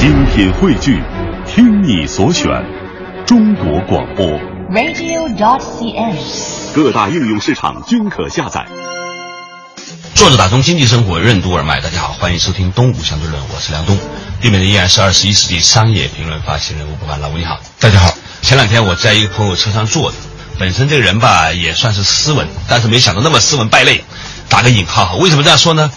精品汇聚，听你所选，中国广播。radio.cn。各大应用市场均可下载。作者打通经济生活任督二脉，大家好，欢迎收听《东吴相对论》，我是梁东。对面的依然是二十一世纪商业评论发行人吴伯凡，老吴你好，大家好。前两天我在一个朋友车上坐着，本身这个人吧也算是斯文，但是没想到那么斯文败类，打个引号。为什么这样说呢？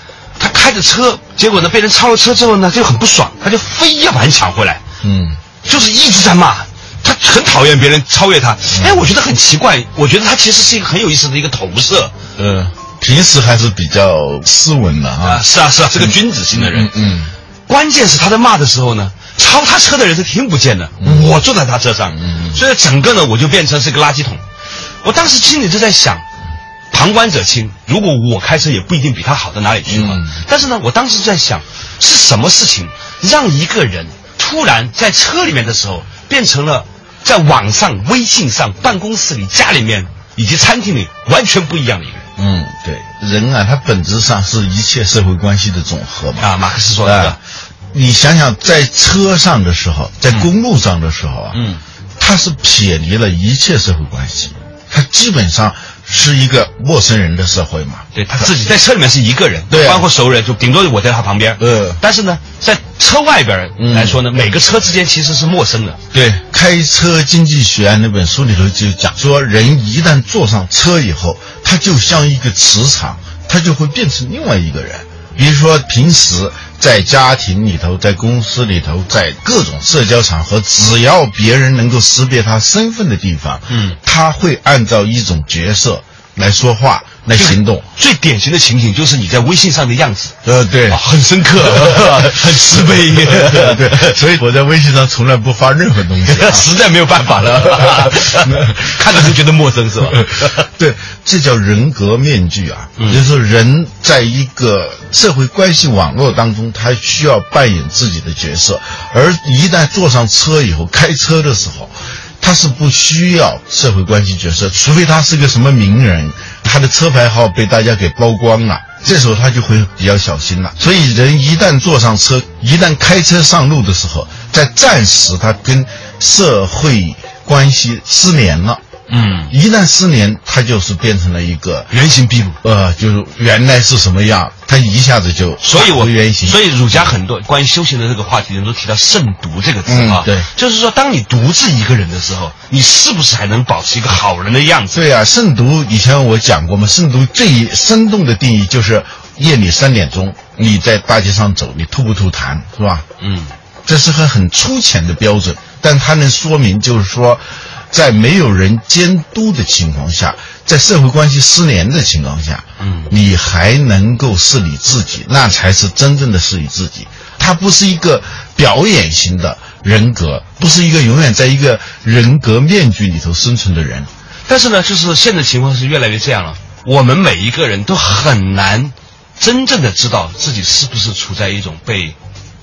他开着车，结果呢被人超了车之后呢他就很不爽，他就非要把人抢回来，嗯，就是一直在骂。他很讨厌别人超越他，哎，我觉得很奇怪，我觉得他其实是一个很有意思的一个投射。呃，平时还是比较斯文的啊，啊。是啊是啊，是个君子型的人。嗯关键是他在骂的时候呢，超他车的人是听不见的，我坐在他车上，嗯所以整个呢我就变成是个垃圾桶。我当时心里就在想，旁观者清，如果我开车也不一定比他好到哪里去嘛。嗯但是呢，我当时就在想，是什么事情让一个人突然在车里面的时候变成了在网上、微信上、办公室里、家里面以及餐厅里完全不一样的一个人嗯，对，人啊，他本质上是一切社会关系的总和嘛。啊？马克思说的你想想，在车上的时候，在公路上的时候啊，嗯，他是撇离了一切社会关系，他基本上是一个陌生人的社会嘛。对他自己在车里面是一个人，对啊包括熟人，就顶多我在他旁边。呃但是呢，在车外边来说呢，每个车之间其实是陌生的。对，《开车经济学》那本书里头就讲说，人一旦坐上车以后，他就像一个磁场，他就会变成另外一个人。比如说，平时在家庭里头，在公司里头，在各种社交场合，只要别人能够识别他身份的地方，嗯，他会按照一种角色来说话、来行动。最典型的情景就是你在微信上的样子，呃，对，啊，很深刻，很慈悲，对，所以我在微信上从来不发任何东西、啊。实在没有办法了，看着就觉得陌生，是吧？对，这叫人格面具啊，嗯就是说人在一个社会关系网络当中，他需要扮演自己的角色，而一旦坐上车以后，开车的时候。他是不需要社会关系角色，除非他是个什么名人，他的车牌号被大家给曝光了，这时候他就会比较小心了。所以人一旦坐上车，一旦开车上路的时候，在暂时他跟社会关系失联了。嗯，一旦失联，他就是变成了一个原形毕露。呃，就是原来是什么样，他一下子就所以我原形。所以儒家很多关于修行的这个话题人都提到慎独这个词啊，嗯对就是说当你独自一个人的时候，你是不是还能保持一个好人的样子？对啊，慎独以前我讲过嘛，慎独最生动的定义就是夜里三点钟你在大街上走，你吐不吐痰是吧？嗯，这是个很粗浅的标准，但它能说明就是说，在没有人监督的情况下，在社会关系失联的情况下，嗯你还能够是你自己，那才是真正的是你自己。他不是一个表演型的人格，不是一个永远在一个人格面具里头生存的人。但是呢，就是现在情况是越来越这样了，我们每一个人都很难真正的知道自己是不是处在一种被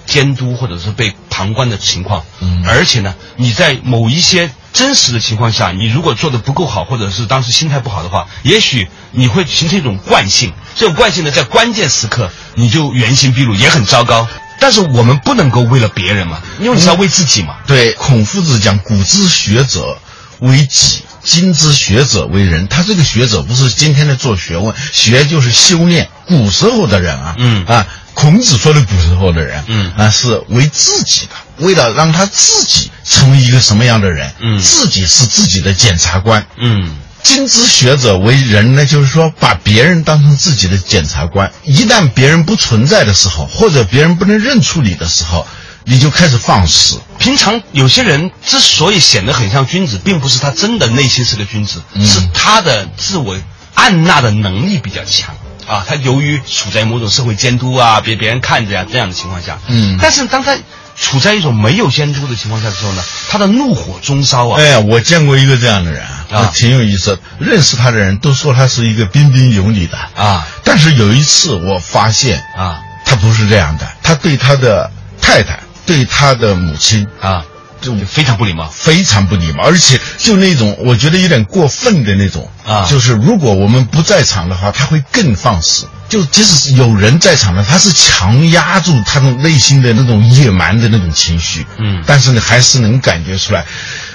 监督或者是被旁观的情况。嗯而且呢，你在某一些真实的情况下，你如果做的不够好，或者是当时心态不好的话，也许你会形成一种惯性。这种惯性呢，在关键时刻你就原形毕露，也很糟糕。但是我们不能够为了别人嘛，因为你是要为自己嘛。对，孔夫子讲“古之学者为己，今之学者为人”。他这个学者不是今天的做学问，学就是修炼。古时候的人啊，嗯啊，孔子说的古时候的人，嗯啊，是为自己的，为了让他自己成为一个什么样的人，嗯自己是自己的检察官。嗯今之学者为人呢，就是说把别人当成自己的检察官。一旦别人不存在的时候，或者别人不能认出你的时候，你就开始放肆。平常有些人之所以显得很像君子，并不是他真的内心是个君子，嗯是他的自我按捺的能力比较强啊。他由于处在某种社会监督啊，别别人看着呀、这样的情况下，嗯但是当他处在一种没有监督的情况下的时候呢，他的怒火中烧啊，哎呀，我见过一个这样的人啊，啊。挺有意思。认识他的人都说他是一个彬彬有礼的。啊，但是有一次我发现啊。他不是这样的，他对他的太太、对他的母亲，啊，就非常不礼貌。非常不礼貌，而且就那种我觉得有点过分的那种啊就是如果我们不在场的话，他会更放肆。就即使是有人在场的，他是强压住他的内心的那种野蛮的那种情绪，嗯但是呢，还是能感觉出来。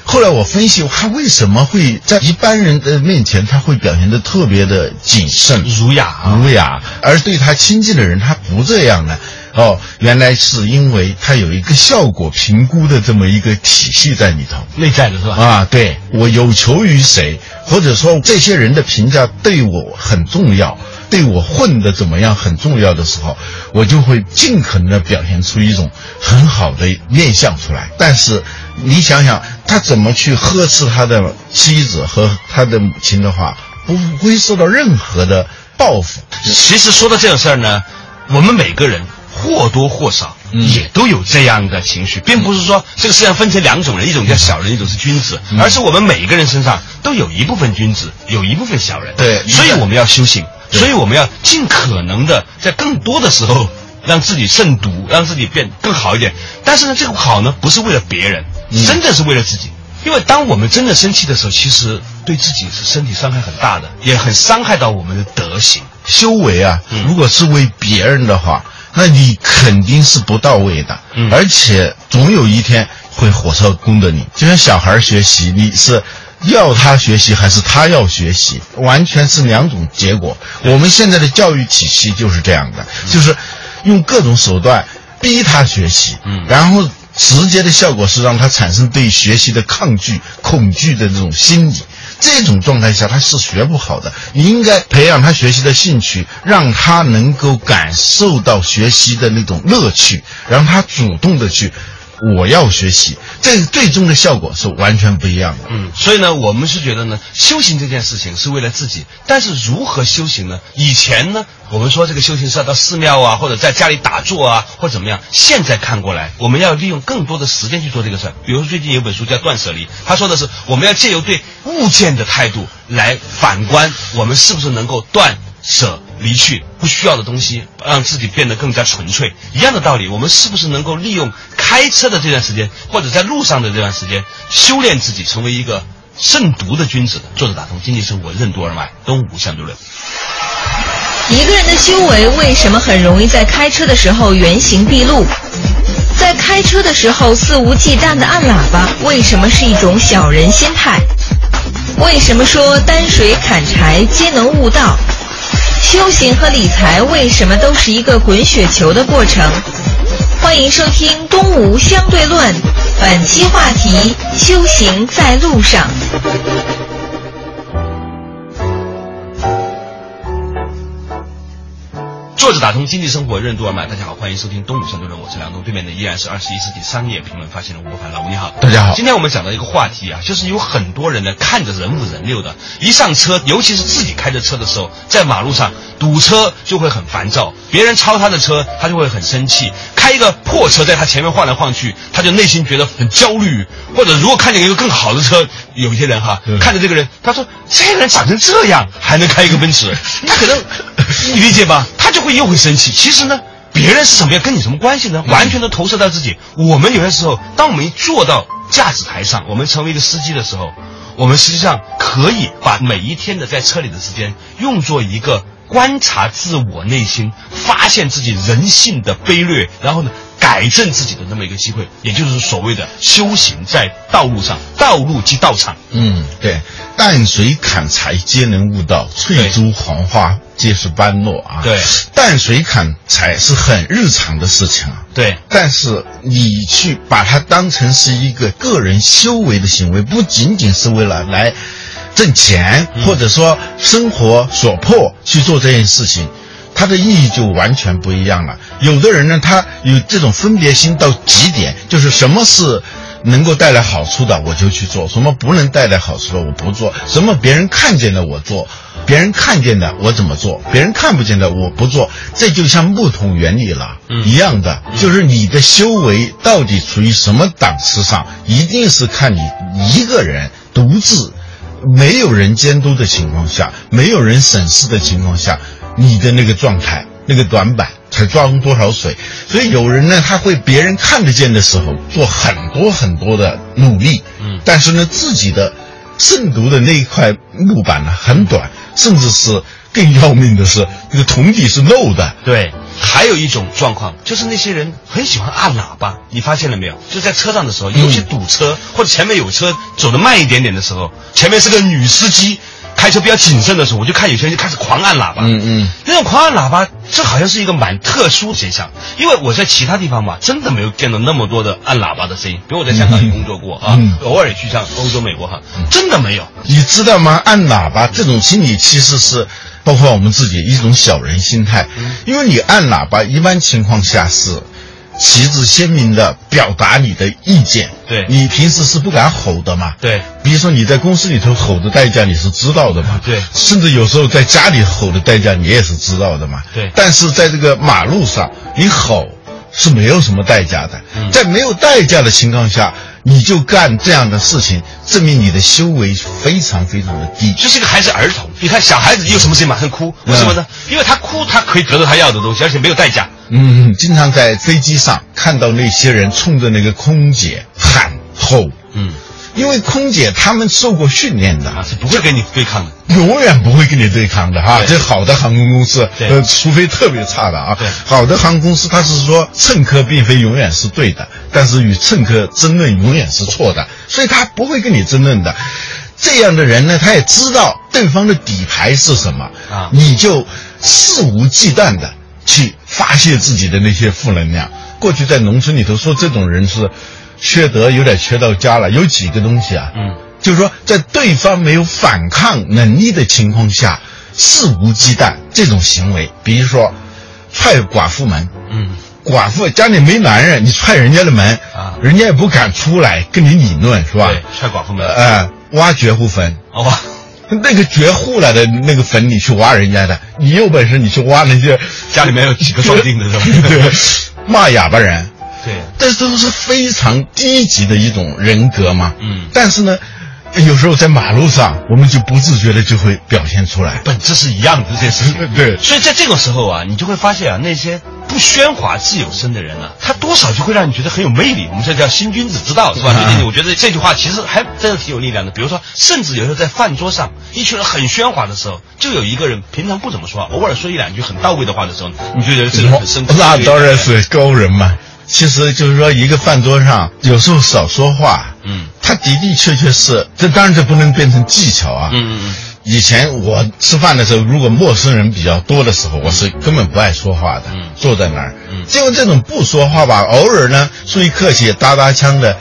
后来我分析，他为什么会在一般人的面前，他会表现的特别的谨慎、儒雅啊儒雅，而对他亲近的人，他不这样呢？哦，原来是因为他有一个效果评估的这么一个体系在里头。内在的是吧？啊，对我有求于谁，或者说这些人的评价对我很重要，对我混的怎么样很重要的时候，我就会尽可能的表现出一种很好的面相出来。但是你想想，他怎么去呵斥他的妻子和他的母亲的话，不会受到任何的报复。其实说到这种事儿呢，我们每个人或多或少嗯也都有这样的情绪，并不是说这个世界上分成两种人，一种叫小人，一种是君子，嗯而是我们每一个人身上都有一部分君子，有一部分小人。对所以我们要修行，所以我们要尽可能的在更多的时候。让自己慎独，让自己变更好一点。但是呢，这个好呢，不是为了别人，嗯真的是为了自己。因为当我们真的生气的时候，其实对自己是身体伤害很大的，也很伤害到我们的德行。修为啊，嗯如果是为别人的话，那你肯定是不到位的，嗯而且总有一天会火烧功德你。就像小孩学习，你是要他学习还是他要学习，完全是两种结果。我们现在的教育体系就是这样的，就是用各种手段逼他学习，嗯然后直接的效果是让他产生对学习的抗拒、恐惧的这种心理。这种状态下，他是学不好的。你应该培养他学习的兴趣，让他能够感受到学习的那种乐趣，让他主动的去，我要学习。这最终的效果是完全不一样的。嗯，所以呢，我们是觉得呢，修行这件事情是为了自己，但是如何修行呢？以前呢，我们说这个修行是要到寺庙啊，或者在家里打坐啊，或怎么样。现在看过来，我们要利用更多的时间去做这个事儿。比如说最近有本书叫《断舍离》，他说的是我们要借由对物件的态度来反观我们是不是能够断舍离去不需要的东西，让自己变得更加纯粹。一样的道理，我们是不是能够利用开车的这段时间，或者在路上的这段时间，修炼自己，成为一个慎独的君子？作者打通经济生活任督二脉，东吴相对论。一个人的修为为什么很容易在开车的时候原形毕露？在开车的时候肆无忌惮的按喇叭，为什么是一种小人心态？为什么说担水砍柴皆能悟道？修行和理财为什么都是一个滚雪球的过程？欢迎收听《东吴相对论》，本期话题：修行在路上。坐着打通经济生活任督二脉，大家好，欢迎收听东吴相对论，我是梁东，对面的依然是二十一世纪商业评论发现人吴国凡，老吴你好，大家好。今天我们讲到一个话题啊，就是有很多人呢看着人五人六的，一上车，尤其是自己开着车的时候，在马路上堵车就会很烦躁，别人超他的车，他就会很生气，开一个破车在他前面晃来晃去，他就内心觉得很焦虑，或者如果看见一个更好的车，有一些人哈，嗯看着这个人，他说这个人长成这样还能开一个奔驰，他可能你理解吧？他就会又会生气。其实呢，别人是什么样，跟你什么关系呢？完全都投射到自己。我们有些时候，当我们一坐到驾驶台上，我们成为一个司机的时候，我们实际上可以把每一天的在车里的时间用作一个观察自我内心、发现自己人性的卑劣，然后呢。改正自己的那么一个机会，也就是所谓的修行在道路上，道路即道场。嗯，对，淡水砍柴皆能悟道，翠竹黄花皆是般若啊。对淡水砍柴是很日常的事情啊。对，但是你去把它当成是一个个人修为的行为，不仅仅是为了来挣钱，嗯或者说生活所迫去做这件事情。它的意义就完全不一样了。有的人呢，他有这种分别心到极点，就是什么是能够带来好处的，我就去做；什么不能带来好处的，我不做；什么别人看见的我做，别人看见的我怎么做，别人看不见的我不做。这就像木桶原理了，嗯一样的，就是你的修为到底处于什么档次上，一定是看你一个人独自。没有人监督的情况下，没有人审视的情况下，你的那个状态那个短板，才装多少水。所以有人呢，他会别人看得见的时候做很多很多的努力，嗯但是呢，自己的慎独的那一块木板呢很短，甚至是更要命的是，这个桶底是漏的。对，还有一种状况，就是那些人很喜欢按喇叭，你发现了没有？就在车上的时候，尤其堵车、或者前面有车走得慢一点点的时候，前面是个女司机开车比较谨慎的时候，我就看有些人就开始狂按喇叭。嗯嗯，那种狂按喇叭，这好像是一个蛮特殊的现象，因为我在其他地方吧，真的没有见到那么多的按喇叭的声音。比如我在香港也工作过啊，嗯偶尔也去像欧洲、美国哈，真的没有。你知道吗？按喇叭这种心理其实是包括我们自己一种小人心态，因为你按喇叭，一般情况下是旗帜鲜明的表达你的意见。对你平时是不敢吼的嘛？对，比如说你在公司里头吼的代价你是知道的嘛？对甚至有时候在家里吼的代价你也是知道的嘛？对但是在这个马路上，你吼是没有什么代价的。嗯在没有代价的情况下，你就干这样的事情，证明你的修为非常非常的低。就是一个还是儿童。你看小孩子有什么事情马上哭，为什么呢？因为他哭，他可以得到他要的东西，而且没有代价。嗯，经常在飞机上看到那些人冲着那个空姐喊吼，嗯，因为空姐她们受过训练的，啊，是不会跟你对抗的。永远不会跟你对抗的哈。这好的航空公司，呃，除非特别差的啊对。好的航空公司，他是说乘客并非永远是对的，但是与乘客争论永远是错的，所以他不会跟你争论的。这样的人呢，他也知道对方的底牌是什么啊你就肆无忌惮的去发泄自己的那些负能量。过去在农村里头说这种人是缺德，有点缺到家了。有几个东西啊，嗯，就是说，在对方没有反抗能力的情况下，肆无忌惮这种行为，比如说踹寡妇门，嗯，寡妇家里没男人，你踹人家的门，啊人家也不敢出来跟你理论，是吧？对，踹寡妇门。呃，挖绝户坟，好吧，那个绝户了的那个坟，你去挖人家的，你有本事你去挖那些家里面有几个壮丁的是吧对，骂哑巴人，对，这都是非常低级的一种人格嘛。嗯但是呢，有时候在马路上，我们就不自觉的就会表现出来。本质是一样的这些事情。对所以在这个时候啊，你就会发现啊，那些不喧哗自有声的人啊，他多少就会让你觉得很有魅力。我们这叫新君子之道，是吧？啊最近我觉得这句话其实还真的挺有力量的。比如说，甚至有时候在饭桌上，一群人很喧哗的时候，就有一个人平常不怎么说话，偶尔说一两句很到位的话的时候，你就觉得这个人很生气。那当然是高人嘛。其实就是说，一个饭桌上有时候少说话，嗯他的的确确是，这当然这不能变成技巧啊。嗯嗯嗯，以前我吃饭的时候，如果陌生人比较多的时候，我是根本不爱说话的，嗯坐在那儿。嗯结果这种不说话吧，偶尔呢出于客气，搭搭腔的。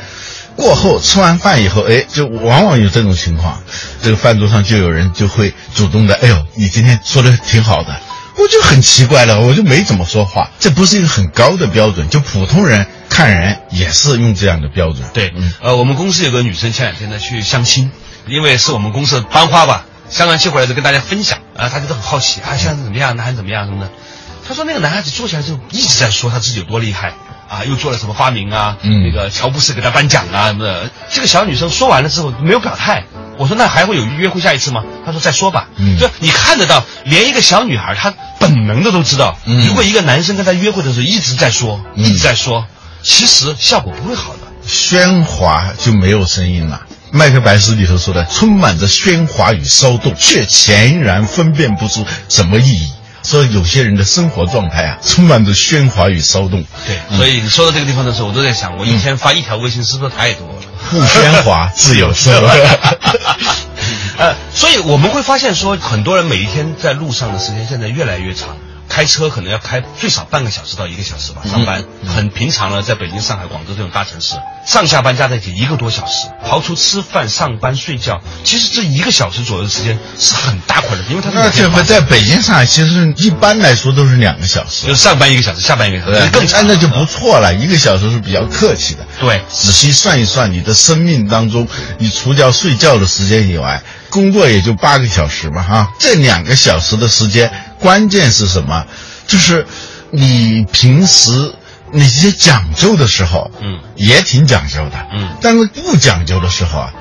过后吃完饭以后，哎，就往往有这种情况，这个饭桌上就有人就会主动的，哎呦，你今天说的挺好的，我就很奇怪了，我就没怎么说话，这不是一个很高的标准，就普通人看人也是用这样的标准。对嗯，呃，我们公司有个女生前两天呢去相亲，因为是我们公司的班花吧，相完亲回来就跟大家分享啊，大家都很好奇啊，现在怎么样，男孩子怎么样什么的。她说那个男孩子坐下来之后一直在说他自己有多厉害啊，又做了什么发明啊，嗯那个乔布斯给他颁奖啊什么的。这个小女生说完了之后没有表态。我说那还会有约会下一次吗？她说再说吧。嗯就你看得到，连一个小女孩她本能的都知道，嗯如果一个男生跟她约会的时候一直在说，嗯一直在说，其实效果不会好的。喧哗就没有声音了。麦克白斯里头说的，充满着喧哗与骚动，却全然分辨不出什么意义。说有些人的生活状态啊，充满着喧哗与骚动。对，嗯所以你说到这个地方的时候，我都在想，我一天发一条微信是不是太多了？不喧哗自有声。呃，所以我们会发现说，很多人每一天在路上的时间现在越来越长，开车可能要开最少半个小时到一个小时吧，上班、很平常了，在北京、上海、广州这种大城市，上下班加在一起一个多小时，刨除吃饭、上班、睡觉，其实这一个小时左右的时间是很大块的，因为它是那这回在北京、上海，其实一般来说都是两个小时就，是上班一个小时，下班一个小时，更长那就不错了。一个小时是比较客气的。对。仔细算一算，你的生命当中，你除掉睡觉的时间以外，工作也就八个小时嘛，哈。这两个小时的时间，关键是什么？就是你平时那些讲究的时候，嗯，也挺讲究的，嗯但是不讲究的时候啊，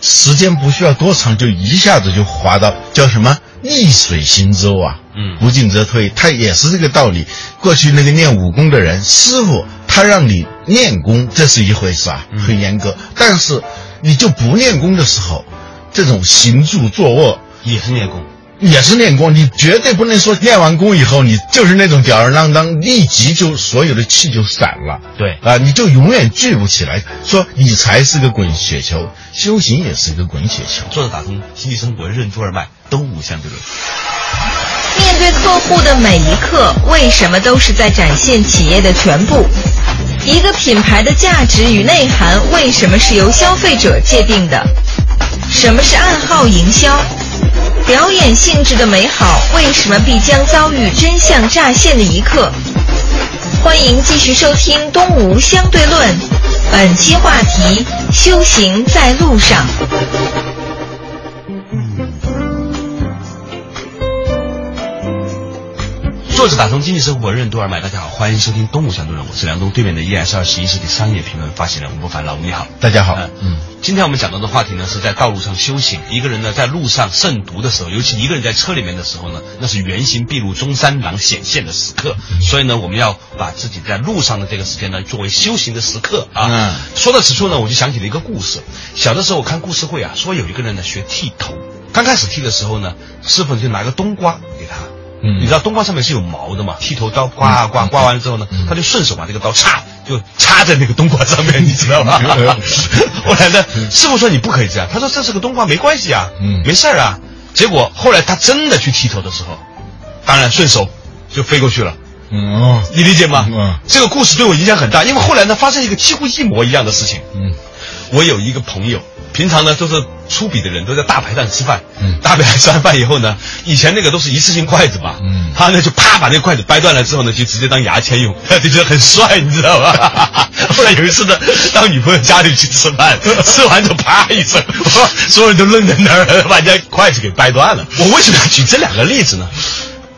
时间不需要多长，就一下子就滑到叫什么逆水行舟啊，嗯不进则退，他也是这个道理。过去那个练武功的人，师傅他让你练功，这是一回事啊，嗯很严格。但是你就不练功的时候，这种行住坐卧也是练功。也是练功，你绝对不能说练完功以后你就是那种吊儿郎当，立即就所有的气就散了。对啊，你就永远聚不起来。说理财是个滚雪球，修行也是一个滚雪球。坐着打通经济生活任督二脉，都无相对论。面对客户的每一刻，为什么都是在展现企业的全部？一个品牌的价值与内涵，为什么是由消费者界定的？什么是暗号营销？表演性质的美好，为什么必将遭遇真相乍现的一刻？欢迎继续收听《东吴相对论》，本期话题：修行在路上。作者打通经济生活任督二脉，大家好，欢迎收听《东吴相对论》，我是梁东，对面的依然是二十一世纪商业评论发行人吴伯凡，老吴你好。大家好嗯嗯，今天我们讲到的话题呢，是在道路上修行。一个人呢，在路上慎独的时候，尤其一个人在车里面的时候呢，那是原形毕露、中山狼显现的时刻。所以呢，我们要把自己在路上的这个时间呢，作为修行的时刻啊。嗯说到此处呢，我就想起了一个故事。小的时候我看故事会啊，说有一个人呢学剃头，刚开始剃的时候呢，师傅就拿个冬瓜。嗯你知道冬瓜上面是有毛的嘛？剃头刀刮啊刮，刮完了之后呢，他就顺手把这个刀插，就插在那个冬瓜上面，你知道吗？后来呢，师傅说你不可以这样，他说这是个冬瓜，没关系啊，嗯没事儿啊。结果后来他真的去剃头的时候，当然顺手就飞过去了。嗯哦，你理解吗？嗯这个故事对我影响很大，因为后来呢发生一个几乎一模一样的事情。嗯我有一个朋友，平常呢都是粗鄙的人，都在大排档吃饭。嗯大排档吃完饭以后呢，以前那个都是一次性筷子嘛。嗯他呢就啪把那个筷子掰断了之后呢，就直接当牙签用，就觉得很帅，你知道吧？后来有一次呢，到女朋友家里去吃饭，吃完就啪一声，所有人都愣在那儿，把人家筷子给掰断了。我为什么要举这两个例子呢？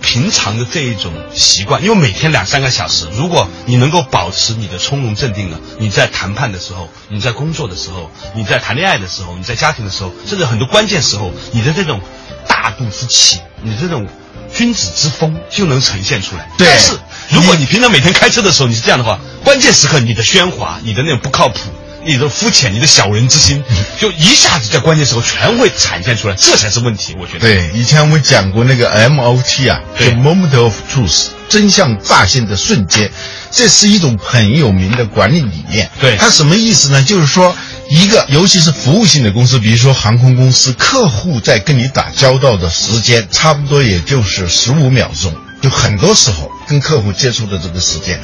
平常的这一种习惯，因为每天两三个小时，如果你能够保持你的从容镇定呢，你在谈判的时候，你在工作的时候，你在谈恋爱的时候，你在家庭的时候，甚至很多关键时候，你的这种大度之气，你这种君子之风就能呈现出来。对但是如果你平常每天开车的时候你是这样的话，关键时刻你的喧哗，你的那种不靠谱。你的肤浅，你的小人之心，就一下子在关键时候全会展现出来，这才是问题。我觉得。对，以前我们讲过那个 MOT 啊，就对 Moment of Truth，真相乍现的瞬间，这是一种很有名的管理理念。对它什么意思呢？就是说，一个尤其是服务性的公司，比如说航空公司，客户在跟你打交道的时间，差不多也就是十五秒钟，就很多时候跟客户接触的这个时间。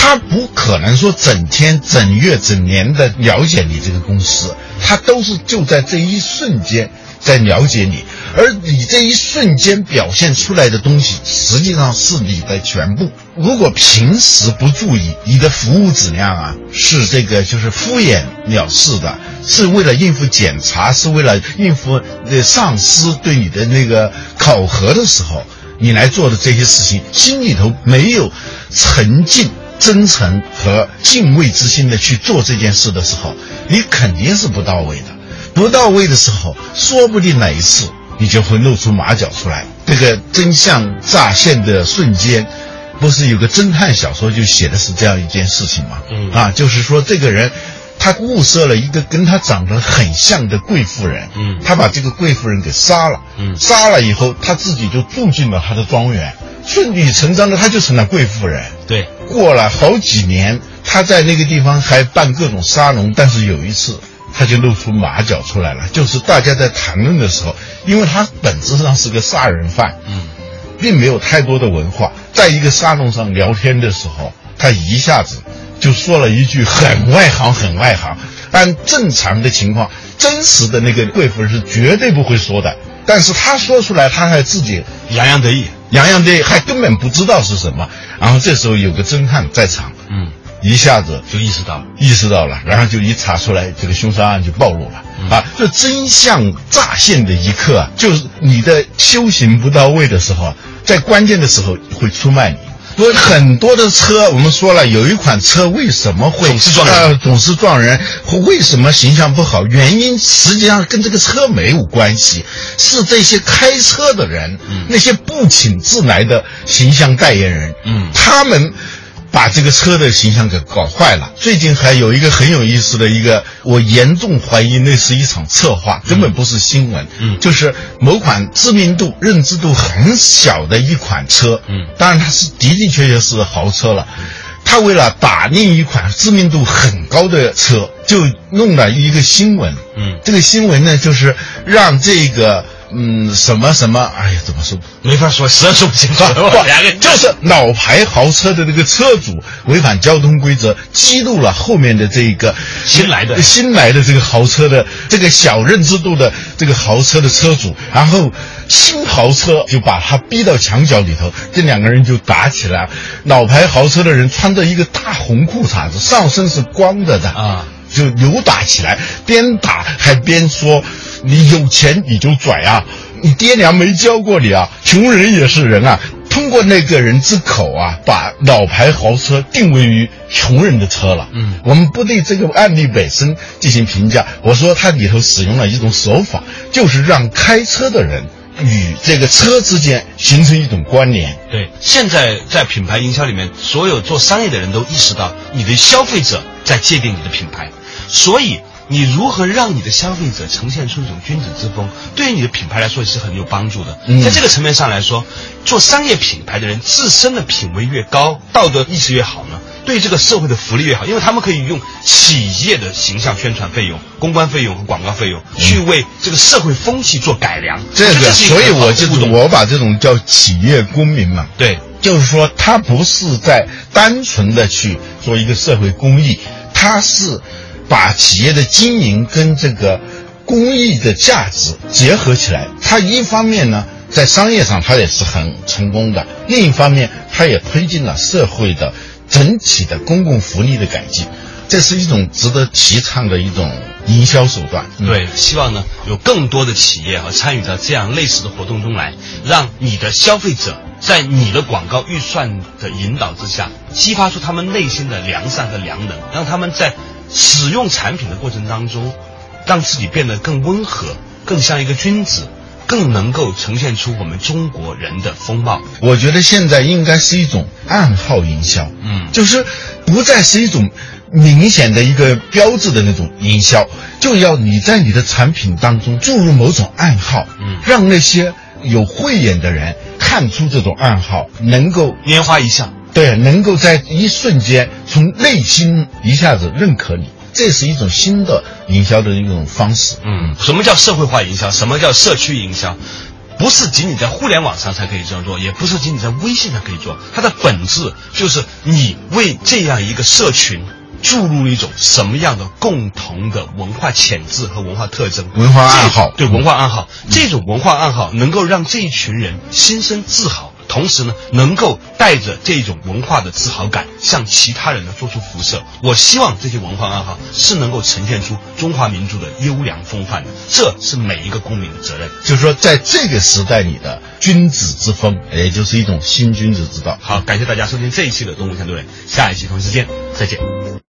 他不可能说整天、整月、整年的了解你这个公司，他都是就在这一瞬间在了解你，而你这一瞬间表现出来的东西，实际上是你的全部。如果平时不注意，你的服务质量啊，是这个就是敷衍了事的，是为了应付检查，是为了应付呃上司对你的那个考核的时候，你来做的这些事情，心里头没有沉静。真诚和敬畏之心的去做这件事的时候，你肯定是不到位的。不到位的时候，说不定哪一次你就会露出马脚出来。这个真相乍现的瞬间，不是有个侦探小说就写的是这样一件事情吗？嗯啊，就是说这个人。他物色了一个跟他长得很像的贵妇人，嗯他把这个贵妇人给杀了，嗯杀了以后，他自己就住进了他的庄园，顺理成章的他就成了贵妇人。对，过了好几年，他在那个地方还办各种沙龙，但是有一次他就露出马脚出来了，就是大家在谈论的时候，因为他本质上是个杀人犯，嗯，并没有太多的文化，在一个沙龙上聊天的时候，他一下子就说了一句很外行、很外行，按正常的情况，真实的那个贵妇人是绝对不会说的，但是他说出来，他还自己洋洋得意。洋洋队，还根本不知道是什么。然后这时候有个侦探在场，嗯，一下子就意识到了。意识到了，然后就一查出来，这个凶杀案就暴露了。啊，这真相乍现的一刻啊，就是你的修行不到位的时候啊，在关键的时候会出卖你。我很多的车，我们说了，有一款车为什么会总是撞人呃总是撞人，为什么形象不好？原因实际上跟这个车没有关系，是这些开车的人，嗯那些不请自来的形象代言人，嗯他们。把这个车的形象给搞坏了。最近还有一个很有意思的一个，我严重怀疑那是一场策划，根本不是新闻。嗯就是某款知名度、认知度很小的一款车。嗯当然它是的的确确是豪车了。他为了打另一款知名度很高的车，就弄了一个新闻。嗯，这个新闻呢，就是让这个嗯什么什么，哎呀，怎么说？没法说，实在说不清楚。两个就是老牌豪车的这个车主违反交通规则，激怒了后面的这个新来的新来的这个豪车的这个小认知度的这个豪车的车主，然后新豪车就把他逼到墙角里头，这两个人就打起来。老牌豪车的人穿着一个大红裤衩子，上身是光着的啊。就扭打起来，边打还边说：“你有钱你就拽啊，你爹娘没教过你啊，穷人也是人啊。”通过那个人之口啊，把老牌豪车定位于穷人的车了。嗯我们不对这个案例本身进行评价。我说它里头使用了一种手法，就是让开车的人与这个车之间形成一种关联。对，现在在品牌营销里面，所有做商业的人都意识到，你的消费者在界定你的品牌，所以你如何让你的消费者呈现出一种君子之风，对于你的品牌来说也是很有帮助的。嗯在这个层面上来说，做商业品牌的人自身的品味越高，道德意识越好呢，对这个社会的福利越好，因为他们可以用企业的形象宣传费用、公关费用和广告费用，去为这个社会风气做改良。这个，所以我就的互动我把这种叫企业公民嘛。对。就是说，他不是在单纯的去做一个社会公益，他是把企业的经营跟这个公益的价值结合起来。他一方面呢，在商业上他也是很成功的，另一方面他也推进了社会的整体的公共福利的改进。这是一种值得提倡的一种营销手段。对，希望呢有更多的企业和参与到这样类似的活动中来，让你的消费者在你的广告预算的引导之下，激发出他们内心的良善和良能，让他们在使用产品的过程当中，让自己变得更温和，更像一个君子，更能够呈现出我们中国人的风貌。我觉得现在应该是一种暗号营销，嗯就是不再是一种明显的一个标志的那种营销，就要你在你的产品当中注入某种暗号，嗯让那些有慧眼的人看出这种暗号，能够拈花一笑。对，能够在一瞬间从内心一下子认可你，这是一种新的营销的一种方式。嗯，什么叫社会化营销？什么叫社区营销？不是仅仅在互联网上才可以这样做，也不是仅仅在微信上可以做。它的本质就是你为这样一个社群注入了一种什么样的共同的文化潜质和文化特征、文化暗号对文化暗号，这种文化暗号能够让这一群人心生自豪。同时呢，能够带着这种文化的自豪感，向其他人呢做出辐射。我希望这些文化暗号是能够呈现出中华民族的优良风范的，这是每一个公民的责任。就是说，在这个时代里的君子之风，也就是一种新君子之道。好，感谢大家收听这一期的《动物相对论》，下一期同一时间再见。